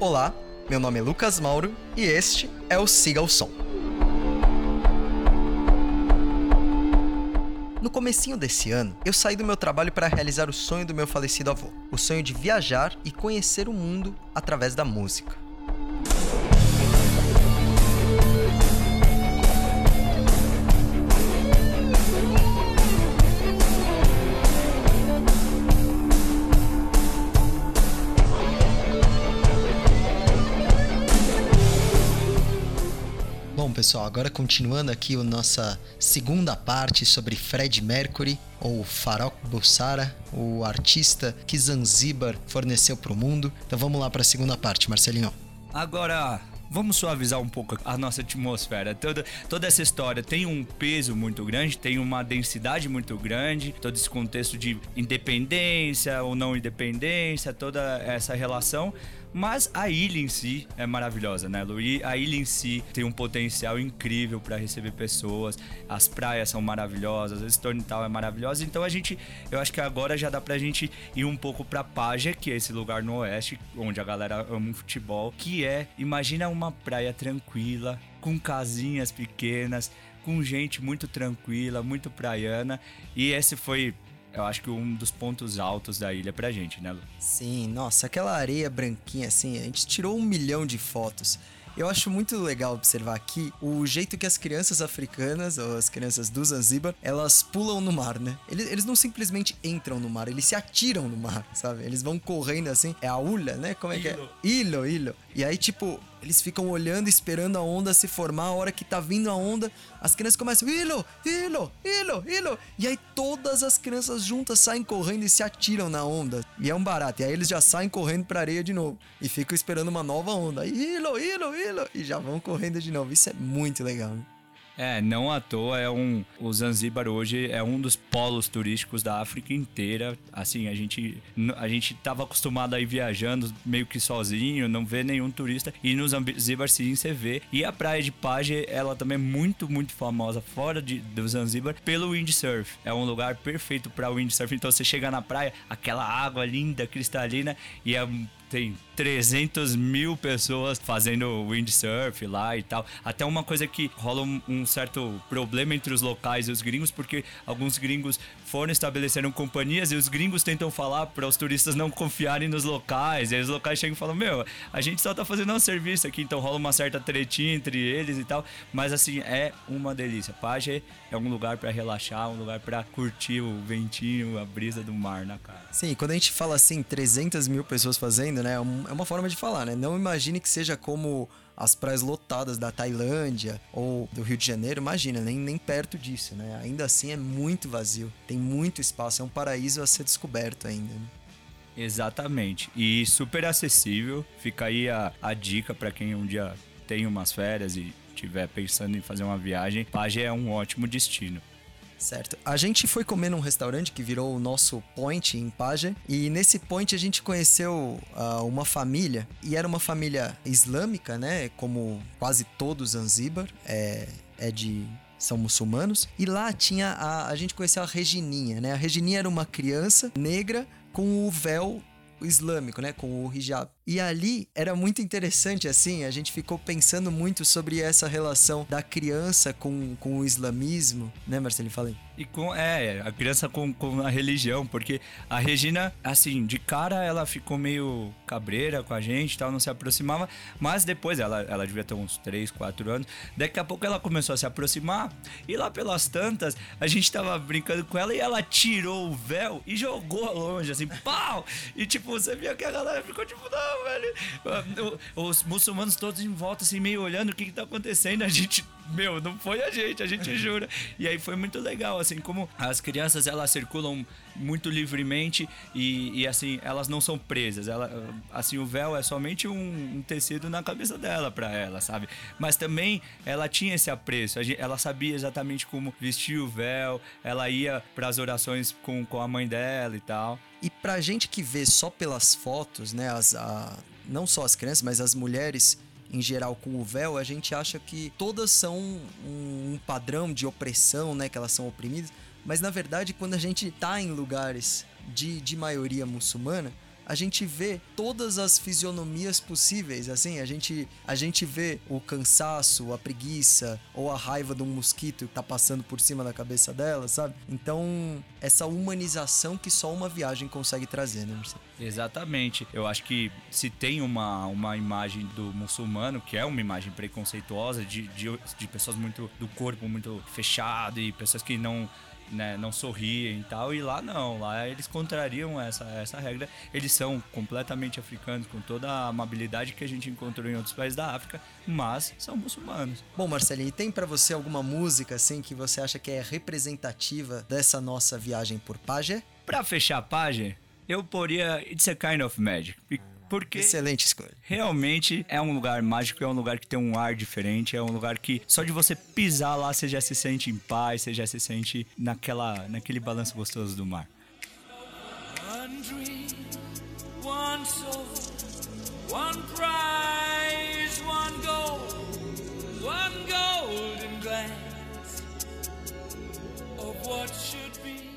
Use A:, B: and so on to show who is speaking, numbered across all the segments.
A: Olá, meu nome é Lucas Mauro e este é o Siga o Som. No comecinho desse ano, eu saí do meu trabalho para realizar o sonho do meu falecido avô, o sonho de viajar e conhecer o mundo através da música. Pessoal, agora continuando aqui a nossa segunda parte sobre Fred Mercury, ou Farok Bulsara, o artista que Zanzibar forneceu para o mundo. Então vamos lá para a segunda parte, Marcelinho.
B: Agora, vamos suavizar um pouco a nossa atmosfera. Toda, toda essa história tem um peso muito grande, tem uma densidade muito grande, todo esse contexto de independência ou não independência, toda essa relação. Mas a ilha em si é maravilhosa, né, Lu? E a ilha em si tem um potencial incrível para receber pessoas. As praias são maravilhosas, a Stonital é maravilhosa. Então a gente, eu acho que agora já dá pra gente ir um pouco pra Paja, que é esse lugar no oeste, onde a galera ama o futebol, que é, imagina uma praia tranquila, com casinhas pequenas, com gente muito tranquila, muito praiana. E esse foi eu acho que um dos pontos altos da ilha pra gente, né, Lu?
A: Sim, nossa, aquela areia branquinha assim, a gente tirou um milhão de fotos. Eu acho muito legal observar aqui o jeito que as crianças africanas, ou as crianças do Zanzibar, elas pulam no mar, né? Eles, eles não simplesmente entram no mar, eles se atiram no mar, sabe? Eles vão correndo assim. É a ulha, né? Como é
B: Ilo.
A: que é? Ilo, ilo. E aí, tipo, eles ficam olhando, esperando a onda se formar. A hora que tá vindo a onda, as crianças começam, ilo, ilo, ilo, ilo. E aí todas as crianças juntas saem correndo e se atiram na onda. E é um barato. E aí eles já saem correndo pra areia de novo. E ficam esperando uma nova onda. Ilo, ilo, ilo. E já vão correndo de novo. Isso é muito legal, né?
B: É, não à toa é um. O Zanzibar hoje é um dos polos turísticos da África inteira. Assim, a gente, a gente tava acostumado a ir viajando meio que sozinho, não vê nenhum turista. E no Zanzibar sim você vê. E a praia de Paje, ela também é muito, muito famosa fora de, do Zanzibar pelo windsurf. É um lugar perfeito para windsurf. Então você chega na praia, aquela água linda, cristalina, e é tem 300 mil pessoas fazendo windsurf lá e tal. Até uma coisa que rola um, certo problema entre os locais e os gringos, porque alguns gringos foram estabeleceram companhias e os gringos tentam falar para os turistas não confiarem nos locais. E aí os locais chegam e falam: Meu, a gente só tá fazendo um serviço aqui, então rola uma certa tretinha entre eles e tal. Mas assim, é uma delícia. Paje é um lugar para relaxar, um lugar para curtir o ventinho, a brisa do mar na cara.
A: Sim, quando a gente fala assim, 300 mil pessoas fazendo, né? É uma forma de falar, né? Não imagine que seja como as praias lotadas da Tailândia ou do Rio de Janeiro, imagina, nem, nem perto disso, né? Ainda assim é muito vazio, tem muito espaço, é um paraíso a ser descoberto ainda. Né?
B: Exatamente, e super acessível. Fica aí a, a dica para quem um dia tem umas férias e estiver pensando em fazer uma viagem. Paje é um ótimo destino.
A: Certo. A gente foi comer num restaurante que virou o nosso point em Paje. E nesse point a gente conheceu uh, uma família. E era uma família islâmica, né? Como quase todo Zanzibar. É, é de são muçulmanos. E lá tinha a, a gente conheceu a Regininha, né? A Regininha era uma criança negra com o véu islâmico, né? Com o hijab. E ali era muito interessante, assim, a gente ficou pensando muito sobre essa relação da criança com, com o islamismo, né, Marcelo? Falei.
B: E com, é, a criança com, com a religião, porque a Regina, assim, de cara ela ficou meio cabreira com a gente tal, não se aproximava, mas depois ela, ela devia ter uns 3, 4 anos, daqui a pouco ela começou a se aproximar, e lá pelas tantas, a gente tava brincando com ela e ela tirou o véu e jogou longe, assim, pau! E tipo, você via que a galera ficou tipo, não, velho. Os muçulmanos todos em volta, assim, meio olhando o que, que tá acontecendo. A gente, meu, não foi a gente, a gente jura. E aí foi muito legal, assim, como as crianças elas circulam muito livremente e, e assim, elas não são presas. Ela, assim, o véu é somente um, um tecido na cabeça dela para ela, sabe? Mas também ela tinha esse apreço, ela sabia exatamente como vestir o véu, ela ia para as orações com, com a mãe dela e tal.
A: E pra gente que vê só pelas fotos, né, as, a, não só as crianças, mas as mulheres em geral com o véu, a gente acha que todas são um, padrão de opressão, né, que elas são oprimidas. Mas na verdade, quando a gente tá em lugares de, de maioria muçulmana, a gente vê todas as fisionomias possíveis, assim, a gente, a gente vê o cansaço, a preguiça ou a raiva de um mosquito que tá passando por cima da cabeça dela, sabe? Então, essa humanização que só uma viagem consegue trazer, né, Marcelo?
B: Exatamente. Eu acho que se tem uma, uma imagem do muçulmano, que é uma imagem preconceituosa, de, de, de pessoas muito do corpo muito fechado e pessoas que não né, não sorriem e tal. E lá não, lá eles contrariam essa, essa regra. Eles são completamente africanos, com toda a amabilidade que a gente encontrou em outros países da África, mas são muçulmanos.
A: Bom, Marcelinho, e tem para você alguma música assim que você acha que é representativa dessa nossa viagem por Paje?
B: Para fechar a Paje, eu poria It's a Kind of Magic. Porque
A: Excelente escolha.
B: Realmente é um lugar mágico, é um lugar que tem um ar diferente, é um lugar que só de você pisar lá você já se sente em paz, você já se sente naquela, naquele balanço gostoso do mar. One dream, one soul, one prize, one goal, one golden glance
A: of what should be.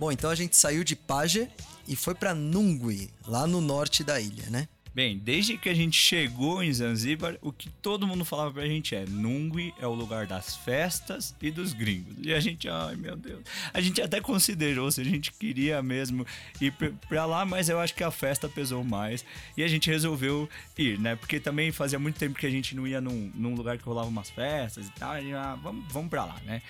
A: Bom, então a gente saiu de Paje e foi para Nungwi, lá no norte da ilha, né?
B: Bem, desde que a gente chegou em Zanzíbar, o que todo mundo falava pra gente é: Nungwi é o lugar das festas e dos gringos. E a gente, ai meu Deus, a gente até considerou se a gente queria mesmo ir pra lá, mas eu acho que a festa pesou mais e a gente resolveu ir, né? Porque também fazia muito tempo que a gente não ia num, num lugar que rolava umas festas e tal. E, ah, vamos, vamos pra lá, né?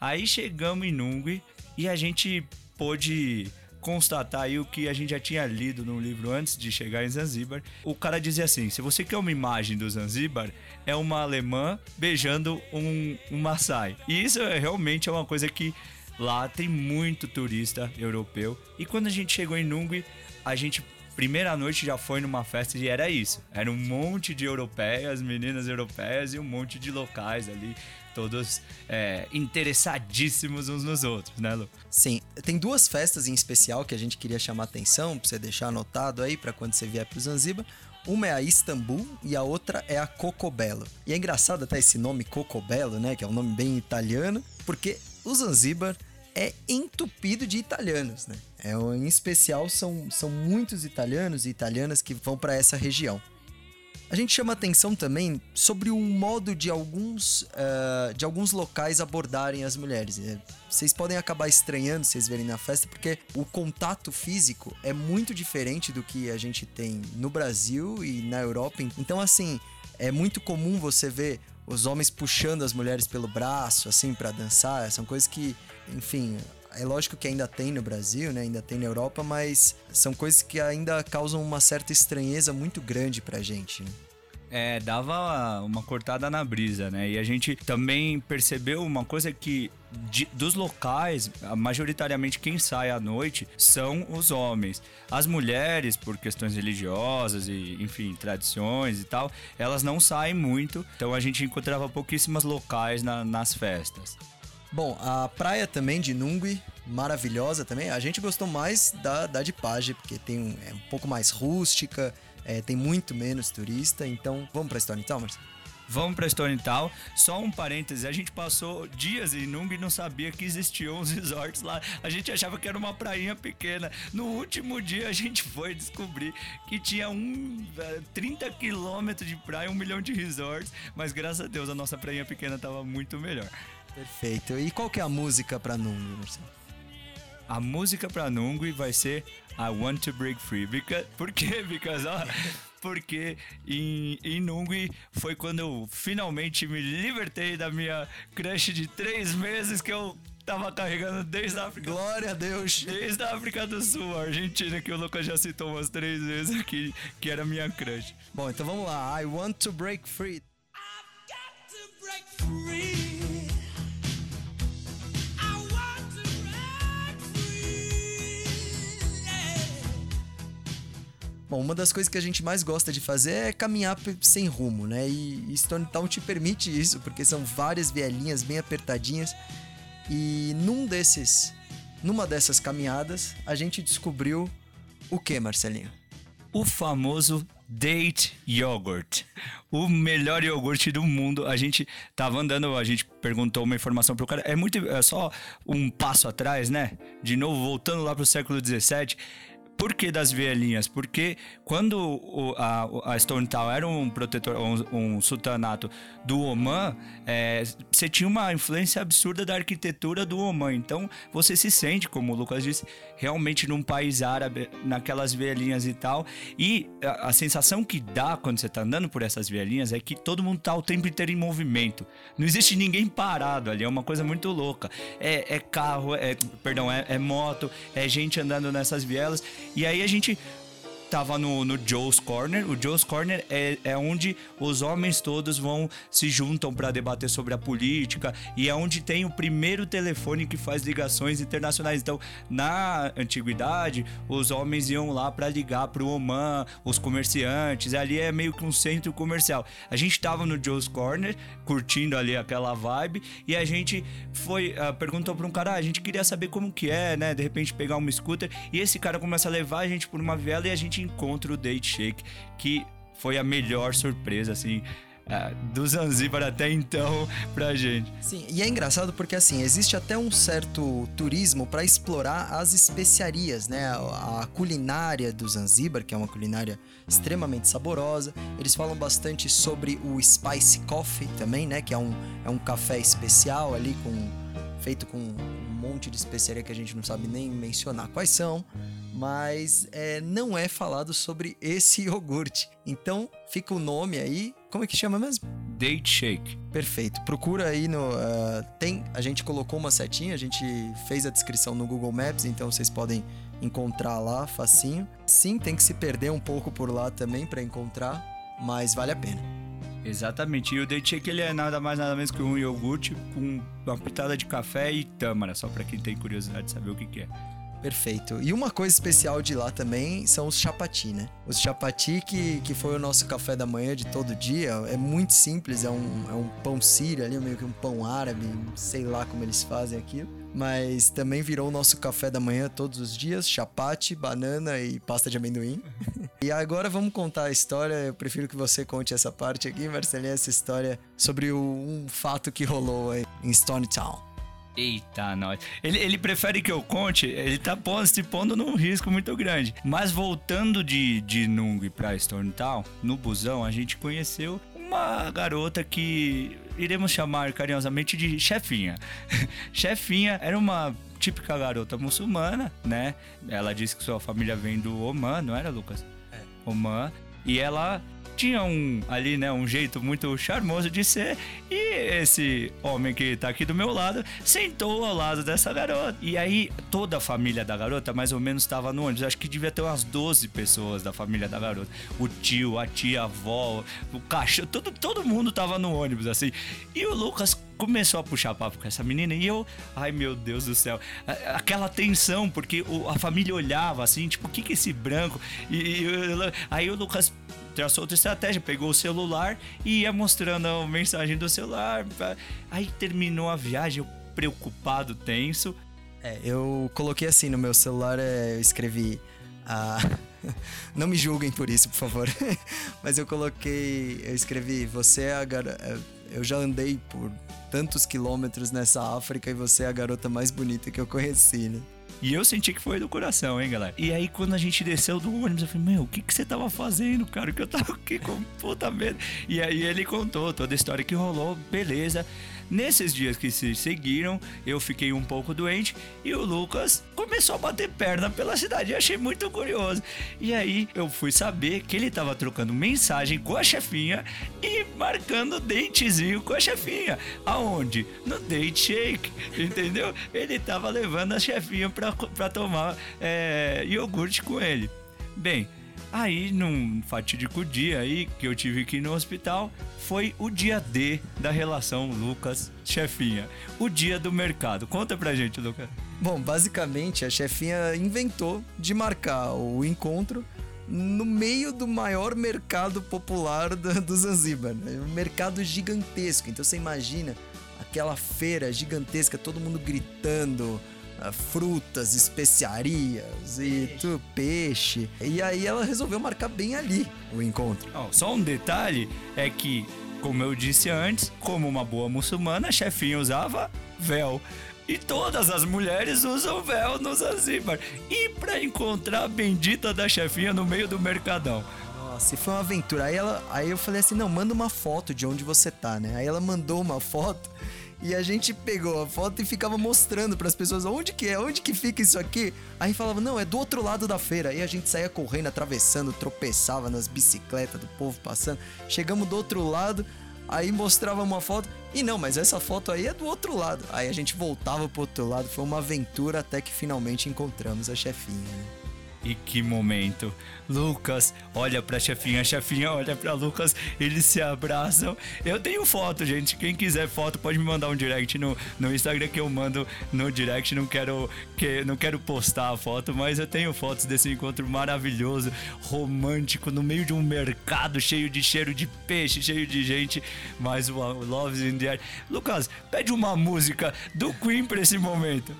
B: Aí chegamos em Nungwi e a gente pôde constatar aí o que a gente já tinha lido no livro antes de chegar em Zanzíbar. O cara dizia assim: se você quer uma imagem do Zanzíbar, é uma alemã beijando um, um Maasai. E isso é, realmente é uma coisa que lá tem muito turista europeu. E quando a gente chegou em Nungwi, a gente primeira noite já foi numa festa e era isso. Era um monte de europeias, meninas europeias e um monte de locais ali todos é, interessadíssimos uns nos outros, né, Lu?
A: Sim, tem duas festas em especial que a gente queria chamar atenção, pra você deixar anotado aí para quando você vier pro Zanzibar. Uma é a Istambul e a outra é a Cocobello. E é engraçado até esse nome Cocobello, né, que é um nome bem italiano, porque o Zanzibar é entupido de italianos, né? É, em especial são, são muitos italianos e italianas que vão para essa região. A gente chama atenção também sobre o modo de alguns, uh, de alguns locais abordarem as mulheres. É, vocês podem acabar estranhando se vocês verem na festa, porque o contato físico é muito diferente do que a gente tem no Brasil e na Europa. Então, assim, é muito comum você ver os homens puxando as mulheres pelo braço, assim, para dançar. São coisas que, enfim, é lógico que ainda tem no Brasil, né? Ainda tem na Europa, mas são coisas que ainda causam uma certa estranheza muito grande pra gente. Né?
B: É, dava uma cortada na brisa, né? E a gente também percebeu uma coisa que de, dos locais, majoritariamente quem sai à noite são os homens. As mulheres, por questões religiosas e, enfim, tradições e tal, elas não saem muito. Então a gente encontrava pouquíssimas locais na, nas festas.
A: Bom, a praia também de Nungui, maravilhosa também. A gente gostou mais da, da de Page, porque tem um, é um pouco mais rústica, é, tem muito menos turista. Então, vamos pra Stone Town, Marcelo?
B: Vamos pra Stone Town. Só um parêntese, a gente passou dias em Nung e não sabia que existiam os resorts lá. A gente achava que era uma prainha pequena. No último dia a gente foi descobrir que tinha um 30 quilômetros de praia, um milhão de resorts. Mas graças a Deus a nossa prainha pequena tava muito melhor.
A: Perfeito. E qual que é a música pra Nungui, Marcelo?
B: A música pra Nungui vai ser I Want to Break Free. Because, por quê? Because, ó, porque em, em Nungui foi quando eu finalmente me libertei da minha crush de três meses que eu tava carregando desde a África.
A: Glória a Deus!
B: Desde a África do Sul, a Argentina, que o Lucas já citou umas três vezes aqui, que era minha crush.
A: Bom, então vamos lá. I want to break free. Bom, uma das coisas que a gente mais gosta de fazer é caminhar sem rumo, né? E Stone Town te permite isso, porque são várias vielinhas bem apertadinhas. E num desses, numa dessas caminhadas, a gente descobriu o que, Marcelinho?
B: O famoso Date Yogurt. O melhor iogurte do mundo. A gente tava andando, a gente perguntou uma informação pro cara. É muito. É só um passo atrás, né? De novo, voltando lá pro século XVII Por que das vielinhas? Porque quando o, a, a Stone Town era um protetor, um, um sultanato do Oman, é, você tinha uma influência absurda da arquitetura do Oman. Então você se sente, como o Lucas disse, realmente num país árabe, naquelas vielinhas e tal. E a, a sensação que dá quando você tá andando por essas vielinhas é que todo mundo tá o tempo inteiro em movimento. Não existe ninguém parado ali, é uma coisa muito louca. É, é carro, é, perdão, é, é moto, é gente andando nessas vielas. E aí a gente tava no, no Joe's Corner. O Joe's Corner é, é onde os homens todos vão se juntam para debater sobre a política e é onde tem o primeiro telefone que faz ligações internacionais. Então, na antiguidade, os homens iam lá para ligar para o Oman, os comerciantes. Ali é meio que um centro comercial. A gente tava no Joe's Corner, curtindo ali aquela vibe e a gente foi uh, perguntou para um cara, ah, a gente queria saber como que é, né? De repente pegar uma scooter e esse cara começa a levar a gente por uma viela e a gente gente encontra o Date Shake, que foi a melhor surpresa, assim, é, do Zanzibar até então pra gente.
A: Sim, e é engraçado porque assim, existe até um certo turismo para explorar as especiarias, né? A, a, culinária do Zanzibar, que é uma culinária extremamente saborosa. Eles falam bastante sobre o spice coffee também, né? Que é um, é um café especial ali com feito com um monte de especiaria que a gente não sabe nem mencionar quais são mas é, não é falado sobre esse iogurte. Então fica o nome aí. Como é que chama mesmo?
B: Date Shake.
A: Perfeito. Procura aí no. Uh, tem. A gente colocou uma setinha, a gente fez a descrição no Google Maps, então vocês podem encontrar lá facinho. Sim, tem que se perder um pouco por lá também para encontrar, mas vale a pena.
B: Exatamente. E o date shake ele é nada mais nada menos que um iogurte com uma pitada de café e tâmara, só para quem tem curiosidade de saber o que, que é.
A: Perfeito. E uma coisa especial de lá também são os chapati, né? Os chapati, que, que foi o nosso café da manhã de todo dia, é muito simples, é um, é um pão sírio ali, meio que um pão árabe, sei lá como eles fazem aquilo. Mas também virou o nosso café da manhã todos os dias, chapati, banana e pasta de amendoim. e agora vamos contar a história, eu prefiro que você conte essa parte aqui, Marcelinha, essa história sobre o, um fato que rolou aí em Stone Town.
B: Eita, nós. Ele, ele prefere que eu conte, ele tá pondo, se pondo num risco muito grande. Mas voltando de, de Nung pra Town, no busão, a gente conheceu uma garota que iremos chamar carinhosamente de chefinha. chefinha era uma típica garota muçulmana, né? Ela disse que sua família vem do Oman, não era, Lucas? É. Oman. E ela tinha um ali, né, um jeito muito charmoso de ser. E esse homem que tá aqui do meu lado sentou ao lado dessa garota. E aí toda a família da garota mais ou menos estava no ônibus. Acho que devia ter umas 12 pessoas da família da garota. O tio, a tia, a avó, o cachorro, todo, todo mundo tava no ônibus assim. E o Lucas começou a puxar papo com essa menina e eu, ai meu Deus do céu, aquela tensão, porque a família olhava assim, tipo, o que que é esse branco? E, e aí o Lucas traçou outra estratégia, pegou o celular e ia mostrando a mensagem do celular. Aí terminou a viagem, eu preocupado, tenso.
A: É, eu coloquei assim no meu celular, é, eu escrevi. Ah, não me julguem por isso, por favor. Mas eu coloquei, eu escrevi, você é a garota. É, eu já andei por tantos quilômetros nessa África e você é a garota mais bonita que eu conheci, né?
B: E eu senti que foi do coração, hein, galera? E aí, quando a gente desceu do ônibus, eu falei, meu, o que, que você tava fazendo, cara? Que eu tava aqui com puta medo. E aí ele contou toda a história que rolou, beleza. Nesses dias que se seguiram, eu fiquei um pouco doente e o Lucas começou a bater perna pela cidade. Eu achei muito curioso. E aí eu fui saber que ele estava trocando mensagem com a chefinha e marcando datezinho com a chefinha. Aonde? No date shake, entendeu? Ele estava levando a chefinha para tomar é, iogurte com ele. Bem, Aí, num fatídico dia aí que eu tive que ir no hospital, foi o dia D da relação Lucas-chefinha. O dia do mercado. Conta pra gente, Lucas.
A: Bom, basicamente a chefinha inventou de marcar o encontro no meio do maior mercado popular do, do. Né? Um mercado gigantesco. Então você imagina aquela feira gigantesca, todo mundo gritando, frutas, especiarias e tudo, peixe. E aí ela resolveu marcar bem ali o encontro.
B: Oh, só um detalhe é que, como eu disse antes, como uma boa muçulmana, a chefinha usava véu. E todas as mulheres usam véu no Zanzibar. E pra encontrar a bendita da chefinha no meio do mercadão.
A: Nossa, e foi uma aventura. Aí, ela, aí eu falei assim: não, manda uma foto de onde você tá, né? Aí ela mandou uma foto e a gente pegou a foto e ficava mostrando para as pessoas onde que é, onde que fica isso aqui. Aí falava, não, é do outro lado da feira. E a gente saía correndo, atravessando, tropeçava nas bicicletas do povo passando. Chegamos do outro lado, aí mostrava uma foto. E não, mas essa foto aí é do outro lado. Aí a gente voltava pro outro lado. Foi uma aventura até que finalmente encontramos a chefinha, né?
B: E que momento. Lucas olha pra chefinha, chefinha olha pra Lucas, eles se abraçam. Eu tenho foto, gente. Quem quiser foto pode me mandar um direct no, no Instagram que eu mando no direct. Não quero, que, não quero postar a foto, mas eu tenho fotos desse encontro maravilhoso, romântico, no meio de um mercado cheio de cheiro de peixe, cheio de gente. Mas o Love's in the Air. Lucas, pede uma música do Queen pra esse momento.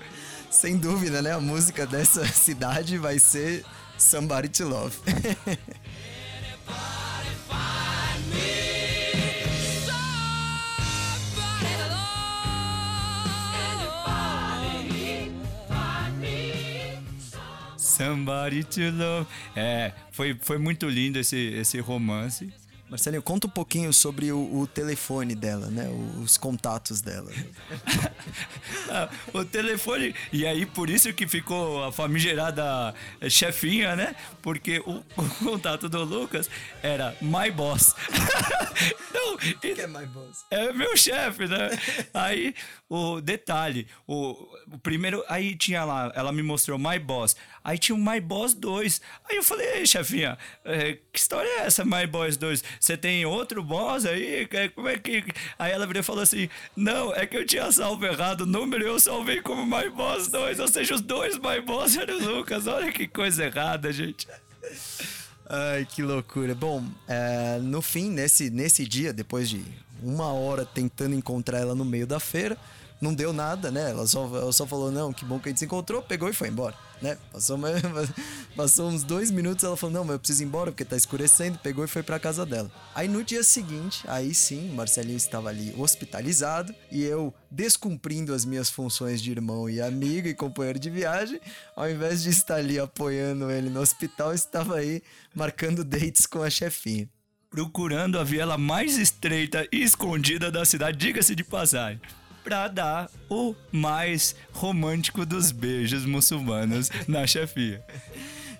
A: Sem dúvida, né? A música dessa cidade vai ser Somebody to Love.
B: Somebody to love. É, foi, foi muito lindo esse, esse romance.
A: Marcelinho, conta um pouquinho sobre o, o telefone dela, né? Os contatos dela.
B: ah, o telefone. E aí, por isso que ficou a famigerada chefinha, né? Porque o, o contato do Lucas era My Boss.
A: Não, o que é My Boss?
B: É meu chefe, né? aí, o detalhe, o, o primeiro. Aí tinha lá, ela me mostrou My Boss. Aí tinha o My Boss 2. Aí eu falei, ei, chefinha, é, que história é essa, My Boss 2? Você tem outro boss aí? Como é que. Aí ela virou e falou assim: Não, é que eu tinha salvo errado o número e eu salvei como My Boss 2. Ou seja, os dois My Boss eram Lucas. Olha que coisa errada, gente.
A: Ai, que loucura. Bom, é, no fim, nesse, nesse dia, depois de uma hora tentando encontrar ela no meio da feira, não deu nada, né? Ela só, ela só falou, não, que bom que a gente se encontrou, pegou e foi embora, né? Passou, passou uns dois minutos, ela falou, não, mas eu preciso ir embora porque tá escurecendo, pegou e foi pra casa dela. Aí no dia seguinte, aí sim, Marcelinho estava ali hospitalizado e eu descumprindo as minhas funções de irmão e amigo e companheiro de viagem, ao invés de estar ali apoiando ele no hospital, estava aí marcando dates com a chefinha
B: procurando a viela mais estreita e escondida da cidade, diga-se de passagem para dar o mais romântico dos beijos muçulmanos na chefia.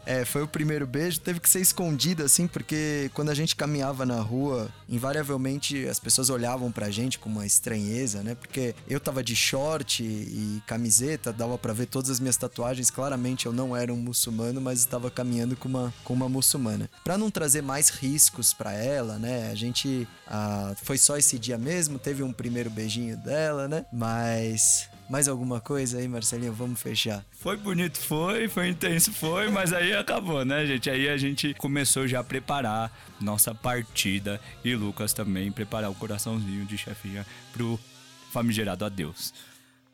A: É, foi o primeiro beijo, teve que ser escondido assim, porque quando a gente caminhava na rua, invariavelmente as pessoas olhavam pra gente com uma estranheza, né? Porque eu tava de short e camiseta, dava para ver todas as minhas tatuagens, claramente eu não era um muçulmano, mas estava caminhando com uma, com uma muçulmana. Para não trazer mais riscos para ela, né? A gente ah, foi só esse dia mesmo, teve um primeiro beijinho dela, né? Mas mais alguma coisa aí, Marcelinho? Vamos fechar.
B: Foi bonito, foi, foi intenso, foi, mas aí acabou, né, gente? Aí a gente começou já a preparar nossa partida e Lucas também preparar o coraçãozinho de chefinha pro famigerado adeus.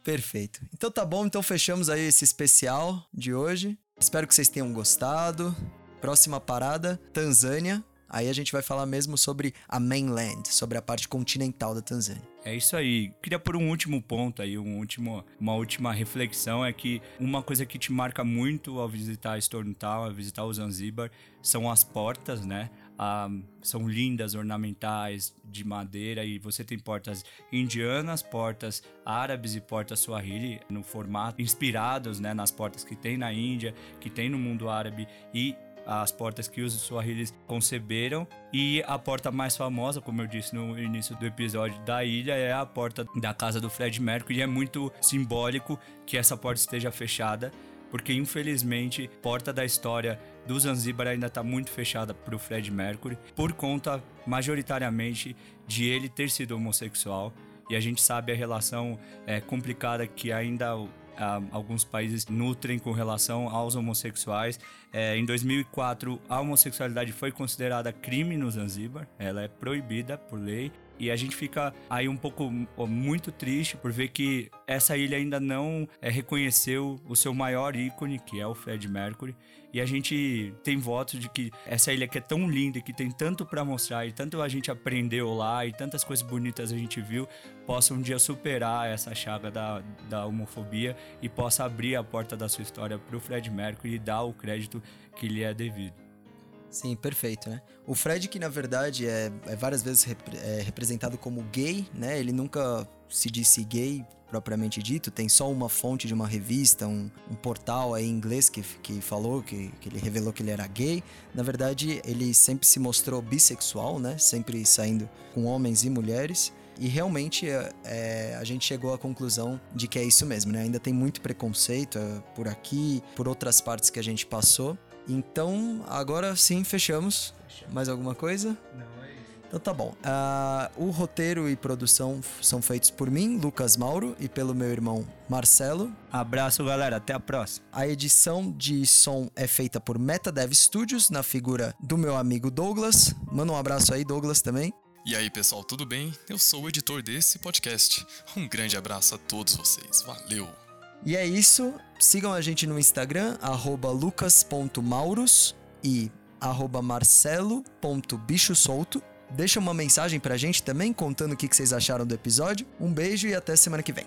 A: Perfeito. Então tá bom, então fechamos aí esse especial de hoje. Espero que vocês tenham gostado. Próxima parada, Tanzânia. Aí a gente vai falar mesmo sobre a mainland, sobre a parte continental da Tanzânia.
B: É isso aí. Queria por um último ponto aí, um último, uma última reflexão é que uma coisa que te marca muito ao visitar Stone Town, ao visitar o Zanzibar, são as portas, né? Ah, são lindas, ornamentais, de madeira e você tem portas indianas, portas árabes e portas swahili no formato inspirados, né, nas portas que tem na Índia, que tem no mundo árabe e as portas que os Swahilis conceberam. E a porta mais famosa, como eu disse no início do episódio da ilha, é a porta da casa do Fred Mercury. E é muito simbólico que essa porta esteja fechada, porque infelizmente, porta da história do Zanzibar ainda está muito fechada para o Fred Mercury, por conta majoritariamente de ele ter sido homossexual. E a gente sabe a relação é, complicada que ainda Alguns países nutrem com relação aos homossexuais. É, em 2004, a homossexualidade foi considerada crime no Zanzibar, ela é proibida por lei. E a gente fica aí um pouco muito triste por ver que essa ilha ainda não é, reconheceu o seu maior ícone, que é o Fred Mercury. E a gente tem votos de que essa ilha que é tão linda, que tem tanto para mostrar e tanto a gente aprendeu lá e tantas coisas bonitas a gente viu, possa um dia superar essa chaga da, da homofobia e possa abrir a porta da sua história para o Fred Mercury e dar o crédito que lhe é devido.
A: Sim, perfeito, né? O Fred, que na verdade é, é várias vezes é representado como gay, né? Ele nunca se disse gay propriamente dito, tem só uma fonte de uma revista, um, um portal aí em inglês que, que falou, que, que ele revelou que ele era gay. Na verdade, ele sempre se mostrou bissexual, né? Sempre saindo com homens e mulheres. E realmente é, é, a gente chegou à conclusão de que é isso mesmo, né? Ainda tem muito preconceito é, por aqui, por outras partes que a gente passou. Então, agora sim, fechamos. fechamos. Mais alguma coisa?
B: Não.
A: Então tá bom. Uh, o roteiro e produção são feitos por mim, Lucas Mauro, e pelo meu irmão Marcelo.
B: Abraço, galera. Até a próxima.
A: A edição de som é feita por MetaDev Studios, na figura do meu amigo Douglas. Manda um abraço aí, Douglas, também.
C: E aí, pessoal, tudo bem? Eu sou o editor desse podcast. Um grande abraço a todos vocês. Valeu!
A: E é isso. Sigam a gente no Instagram, lucas.mauros e marcelo.bichosolto. Deixa uma mensagem pra gente também contando o que vocês acharam do episódio. Um beijo e até semana que vem.